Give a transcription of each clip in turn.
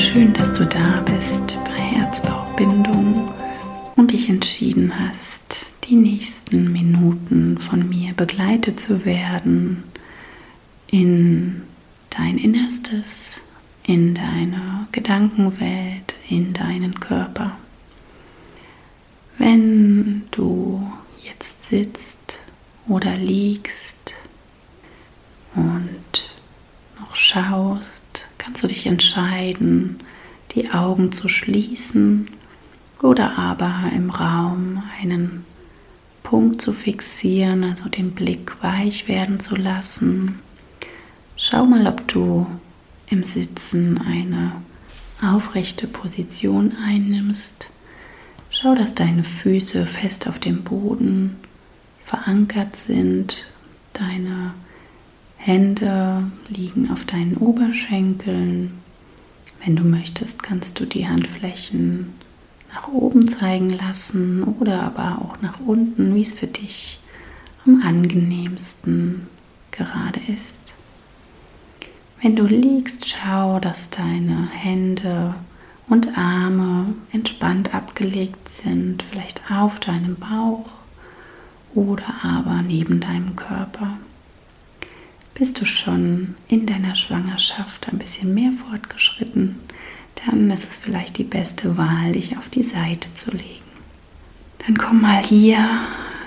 Schön, dass du da bist bei Herzbauchbindung und dich entschieden hast, die nächsten Minuten von mir begleitet zu werden in dein Innerstes, in deine Gedankenwelt, in deinen Körper. Wenn du jetzt sitzt oder liegst und noch schaust, du dich entscheiden, die Augen zu schließen oder aber im Raum einen Punkt zu fixieren, also den Blick weich werden zu lassen. Schau mal, ob du im Sitzen eine aufrechte Position einnimmst. Schau, dass deine Füße fest auf dem Boden verankert sind, deine Hände liegen auf deinen Oberschenkeln. Wenn du möchtest, kannst du die Handflächen nach oben zeigen lassen oder aber auch nach unten, wie es für dich am angenehmsten gerade ist. Wenn du liegst, schau, dass deine Hände und Arme entspannt abgelegt sind, vielleicht auf deinem Bauch oder aber neben deinem Körper. Bist du schon in deiner Schwangerschaft ein bisschen mehr fortgeschritten, dann ist es vielleicht die beste Wahl, dich auf die Seite zu legen. Dann komm mal hier,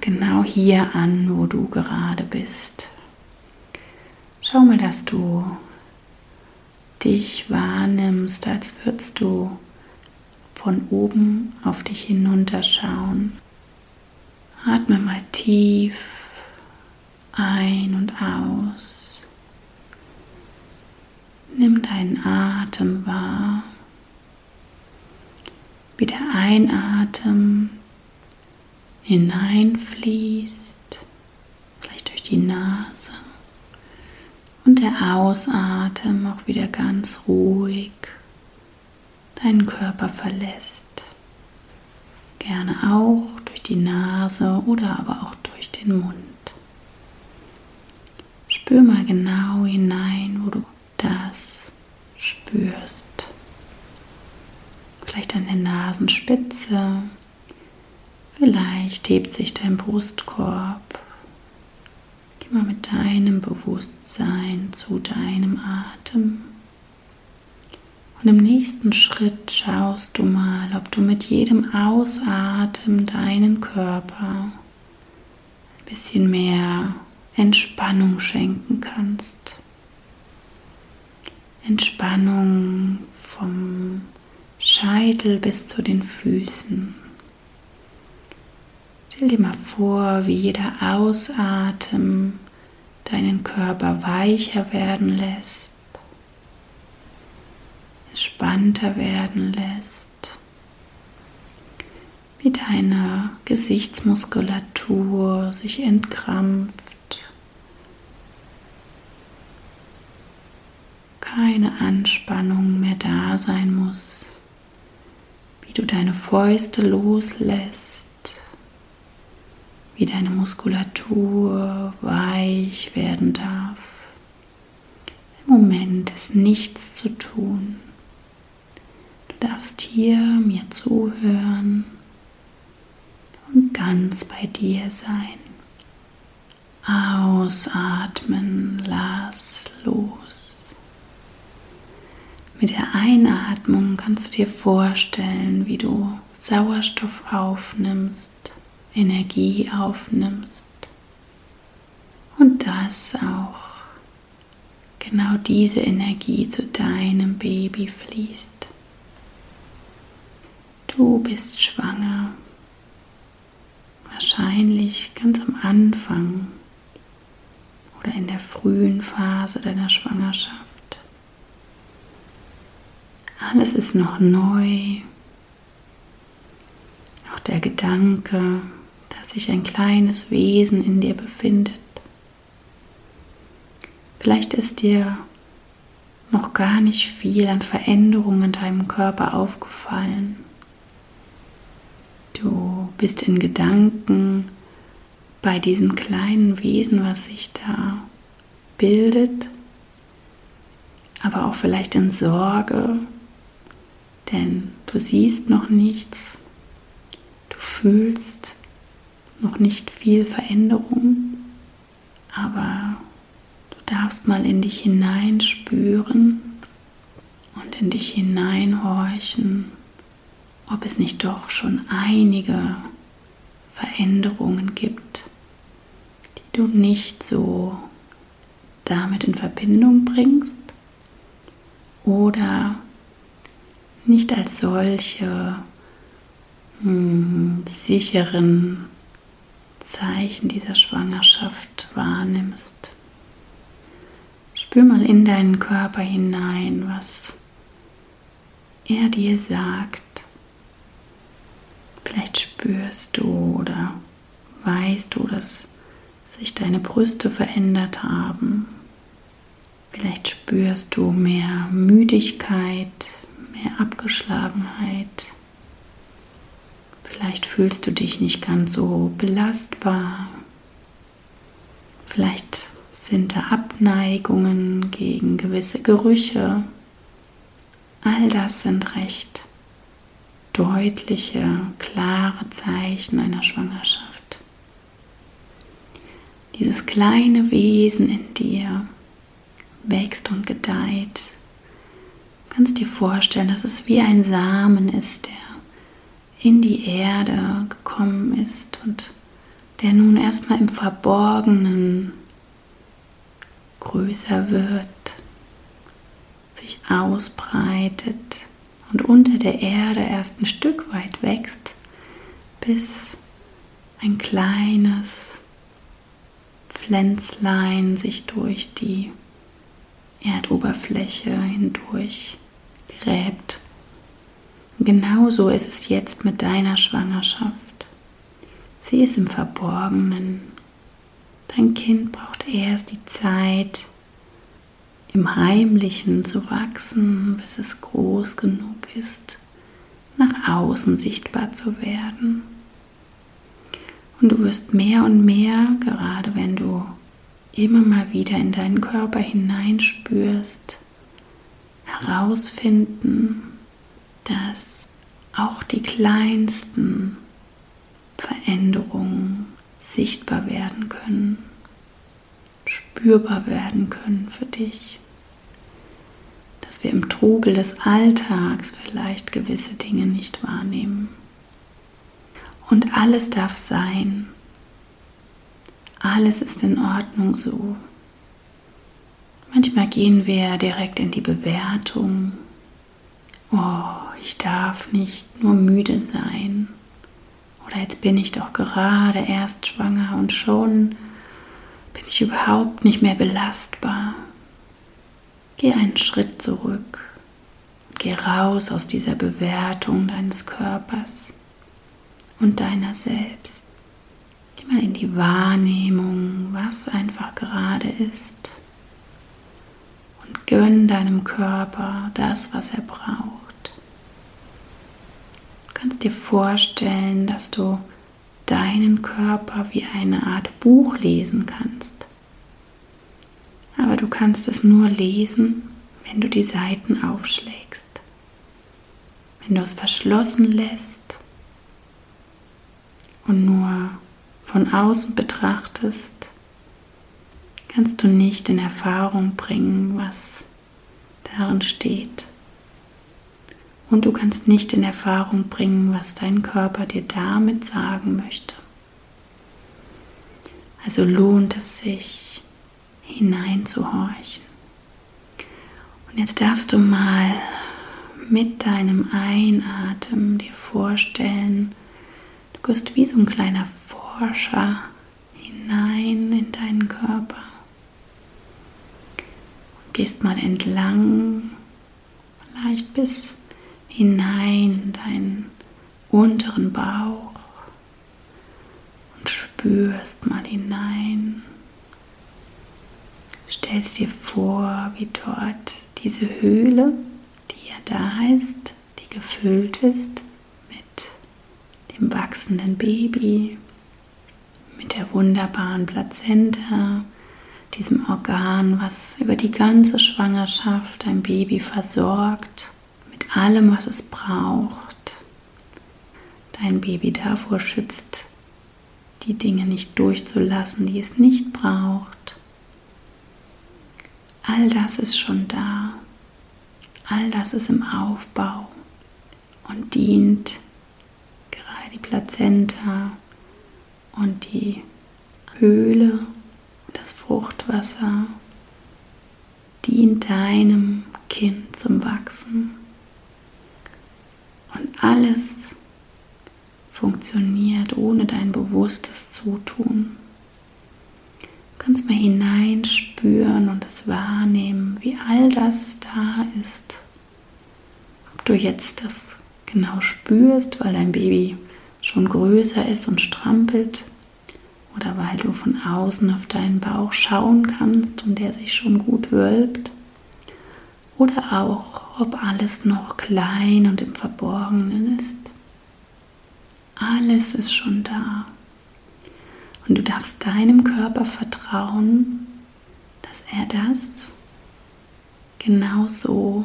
genau hier an, wo du gerade bist. Schau mal, dass du dich wahrnimmst, als würdest du von oben auf dich hinunterschauen. Atme mal tief ein und aus. Nimm deinen Atem wahr. Wie der Einatem hineinfließt, vielleicht durch die Nase. Und der Ausatem auch wieder ganz ruhig deinen Körper verlässt. Gerne auch durch die Nase oder aber auch durch den Mund. Spür mal genau hinein, wo du das spürst. Vielleicht an der Nasenspitze. Vielleicht hebt sich dein Brustkorb. Geh mal mit deinem Bewusstsein zu deinem Atem. Und im nächsten Schritt schaust du mal, ob du mit jedem Ausatmen deinen Körper ein bisschen mehr Entspannung schenken kannst. Entspannung vom Scheitel bis zu den Füßen. Stell dir mal vor, wie jeder Ausatmen deinen Körper weicher werden lässt, entspannter werden lässt, wie deine Gesichtsmuskulatur sich entkrampft keine Anspannung mehr da sein muss, wie du deine Fäuste loslässt, wie deine Muskulatur weich werden darf. Im Moment ist nichts zu tun. Du darfst hier mir zuhören und ganz bei dir sein. Ausatmen, lass los. Mit der Einatmung kannst du dir vorstellen, wie du Sauerstoff aufnimmst, Energie aufnimmst und das auch genau diese Energie zu deinem Baby fließt. Du bist schwanger, wahrscheinlich ganz am Anfang oder in der frühen Phase deiner Schwangerschaft. Alles ist noch neu. Auch der Gedanke, dass sich ein kleines Wesen in dir befindet. Vielleicht ist dir noch gar nicht viel an Veränderungen in deinem Körper aufgefallen. Du bist in Gedanken bei diesem kleinen Wesen, was sich da bildet aber auch vielleicht in Sorge, denn du siehst noch nichts, du fühlst noch nicht viel Veränderung, aber du darfst mal in dich hineinspüren und in dich hineinhorchen, ob es nicht doch schon einige Veränderungen gibt, die du nicht so damit in Verbindung bringst. Oder nicht als solche hm, sicheren Zeichen dieser Schwangerschaft wahrnimmst. Spür mal in deinen Körper hinein, was er dir sagt. Vielleicht spürst du oder weißt du, dass sich deine Brüste verändert haben. Vielleicht spürst du mehr Müdigkeit, mehr Abgeschlagenheit. Vielleicht fühlst du dich nicht ganz so belastbar. Vielleicht sind da Abneigungen gegen gewisse Gerüche. All das sind recht deutliche, klare Zeichen einer Schwangerschaft. Dieses kleine Wesen in dir wächst und gedeiht. Du kannst dir vorstellen, dass es wie ein Samen ist, der in die Erde gekommen ist und der nun erstmal im Verborgenen größer wird, sich ausbreitet und unter der Erde erst ein Stück weit wächst, bis ein kleines Pflänzlein sich durch die Erdoberfläche hindurch gräbt. Genauso ist es jetzt mit deiner Schwangerschaft. Sie ist im Verborgenen. Dein Kind braucht erst die Zeit, im Heimlichen zu wachsen, bis es groß genug ist, nach außen sichtbar zu werden. Und du wirst mehr und mehr, gerade wenn du immer mal wieder in deinen Körper hineinspürst, herausfinden, dass auch die kleinsten Veränderungen sichtbar werden können, spürbar werden können für dich. Dass wir im Trubel des Alltags vielleicht gewisse Dinge nicht wahrnehmen. Und alles darf sein. Alles ist in Ordnung so. Manchmal gehen wir direkt in die Bewertung. Oh, ich darf nicht nur müde sein. Oder jetzt bin ich doch gerade erst schwanger und schon bin ich überhaupt nicht mehr belastbar. Geh einen Schritt zurück geh raus aus dieser Bewertung deines Körpers und deiner selbst. Geh mal in die Wahrnehmung, was einfach gerade ist. Und gönn deinem Körper das, was er braucht. Du kannst dir vorstellen, dass du deinen Körper wie eine Art Buch lesen kannst. Aber du kannst es nur lesen, wenn du die Seiten aufschlägst. Wenn du es verschlossen lässt und nur von außen betrachtest, kannst du nicht in Erfahrung bringen, was darin steht. Und du kannst nicht in Erfahrung bringen, was dein Körper dir damit sagen möchte. Also lohnt es sich, hineinzuhorchen. Und jetzt darfst du mal mit deinem Einatmen dir vorstellen, du gehst wie so ein kleiner Forscher hinein in deinen Körper. Und gehst mal entlang, vielleicht bis hinein in deinen unteren Bauch und spürst mal hinein. Stellst dir vor, wie dort diese Höhle, die ja da ist, die gefüllt ist mit dem wachsenden Baby, mit der wunderbaren Plazenta, diesem Organ, was über die ganze Schwangerschaft dein Baby versorgt, mit allem, was es braucht. Dein Baby davor schützt, die Dinge nicht durchzulassen, die es nicht braucht. All das ist schon da. All das ist im Aufbau und dient gerade die Plazenta und die Höhle das Fruchtwasser dient deinem Kind zum Wachsen und alles funktioniert ohne dein bewusstes Zutun. Du kannst mal hineinspüren und es wahrnehmen, wie all das da ist. Ob du jetzt das genau spürst, weil dein Baby schon größer ist und strampelt, oder weil du von außen auf deinen Bauch schauen kannst und der sich schon gut wölbt oder auch ob alles noch klein und im Verborgenen ist. Alles ist schon da. Und du darfst deinem Körper vertrauen, dass er das genauso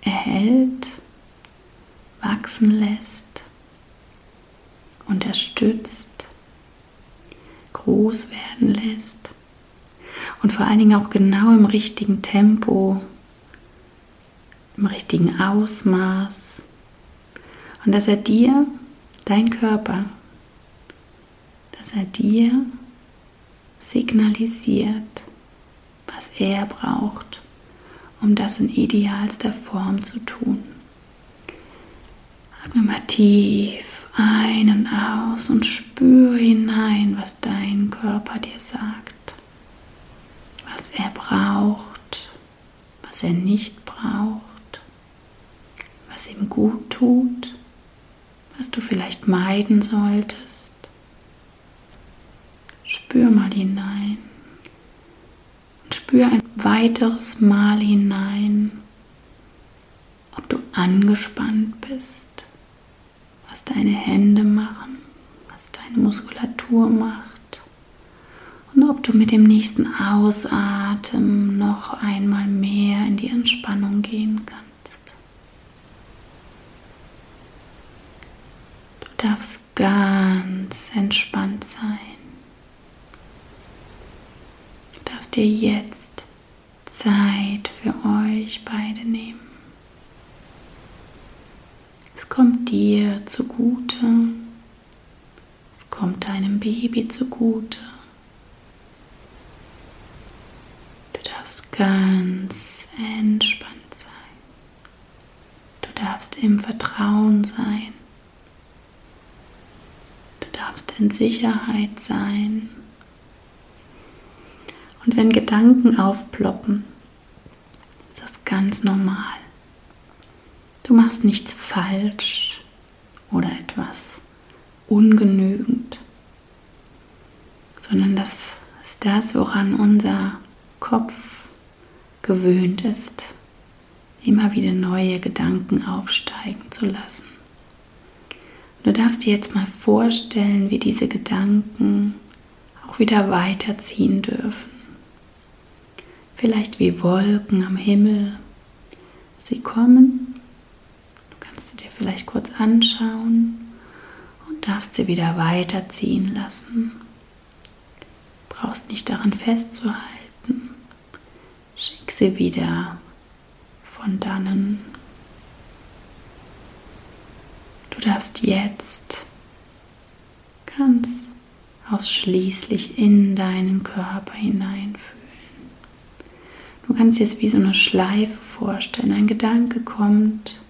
erhält, wachsen lässt, unterstützt groß werden lässt. Und vor allen Dingen auch genau im richtigen Tempo, im richtigen Ausmaß. Und dass er dir, dein Körper, dass er dir signalisiert, was er braucht, um das in idealster Form zu tun. Atme mal tief ein und aus und spür hinein, was dein Körper dir sagt, was er braucht, was er nicht braucht, was ihm gut tut, was du vielleicht meiden solltest. Spür mal hinein. Und spür ein weiteres Mal hinein, ob du angespannt bist was deine Hände machen, was deine Muskulatur macht und ob du mit dem nächsten Ausatmen noch einmal mehr in die Entspannung gehen kannst. Du darfst ganz entspannt sein. Du darfst dir jetzt Zeit für euch beide nehmen kommt dir zugute, es kommt deinem Baby zugute. Du darfst ganz entspannt sein. Du darfst im Vertrauen sein. Du darfst in Sicherheit sein. Und wenn Gedanken aufploppen, ist das ganz normal. Du machst nichts falsch oder etwas ungenügend, sondern das ist das, woran unser Kopf gewöhnt ist, immer wieder neue Gedanken aufsteigen zu lassen. Du darfst dir jetzt mal vorstellen, wie diese Gedanken auch wieder weiterziehen dürfen. Vielleicht wie Wolken am Himmel. Sie kommen dir vielleicht kurz anschauen und darfst sie wieder weiterziehen lassen. Brauchst nicht daran festzuhalten. Schick sie wieder von dannen. Du darfst jetzt ganz ausschließlich in deinen Körper hineinfühlen. Du kannst dir es wie so eine Schleife vorstellen. Ein Gedanke kommt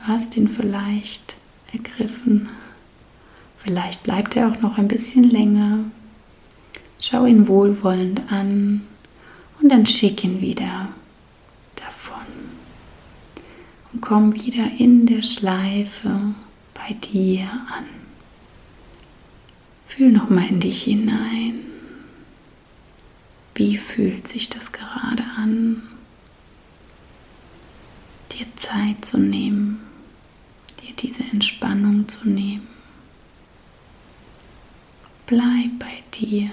Du hast ihn vielleicht ergriffen. Vielleicht bleibt er auch noch ein bisschen länger. Schau ihn wohlwollend an und dann schick ihn wieder davon. Und komm wieder in der Schleife bei dir an. Fühl noch mal in dich hinein. Wie fühlt sich das gerade an? Dir Zeit zu nehmen diese Entspannung zu nehmen. Bleib bei dir.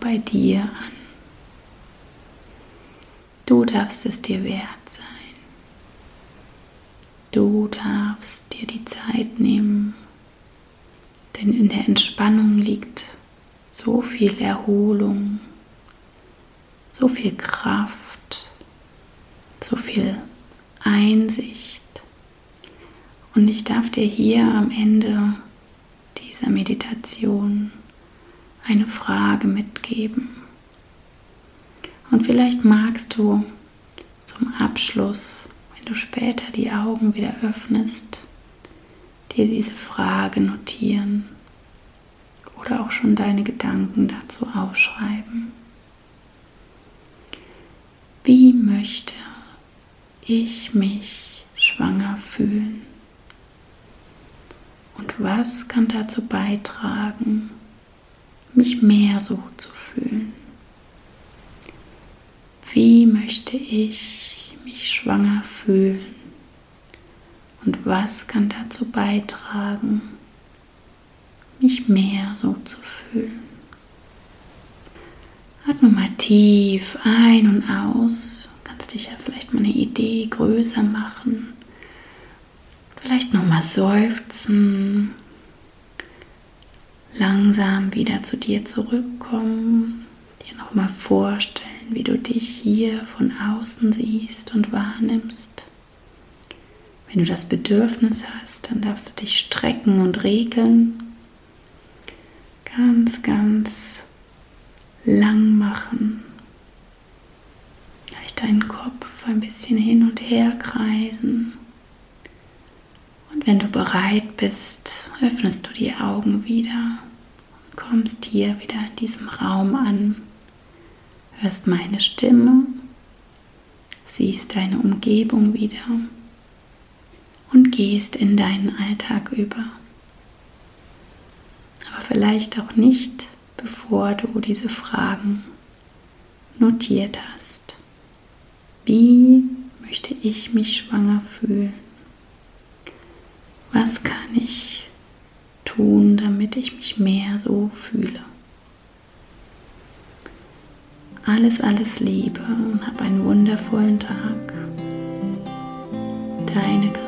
bei dir an. Du darfst es dir wert sein. Du darfst dir die Zeit nehmen, denn in der Entspannung liegt so viel Erholung, so viel Kraft, so viel Einsicht. Und ich darf dir hier am Ende dieser Meditation eine Frage mitgeben. Und vielleicht magst du zum Abschluss, wenn du später die Augen wieder öffnest, dir diese Frage notieren oder auch schon deine Gedanken dazu aufschreiben. Wie möchte ich mich schwanger fühlen? Und was kann dazu beitragen, mich mehr so zu fühlen? Wie möchte ich mich schwanger fühlen? Und was kann dazu beitragen, mich mehr so zu fühlen? Atme mal tief ein und aus. Du kannst dich ja vielleicht mal eine Idee größer machen. Vielleicht nochmal seufzen. Langsam wieder zu dir zurückkommen. Dir nochmal vorstellen, wie du dich hier von außen siehst und wahrnimmst. Wenn du das Bedürfnis hast, dann darfst du dich strecken und regeln. Ganz, ganz lang machen. Vielleicht deinen Kopf ein bisschen hin und her kreisen. Bereit bist, öffnest du die Augen wieder und kommst hier wieder in diesem Raum an. Hörst meine Stimme, siehst deine Umgebung wieder und gehst in deinen Alltag über. Aber vielleicht auch nicht, bevor du diese Fragen notiert hast. Wie möchte ich mich schwanger fühlen? Was kann ich tun, damit ich mich mehr so fühle? Alles, alles Liebe und hab einen wundervollen Tag. Deine Christine.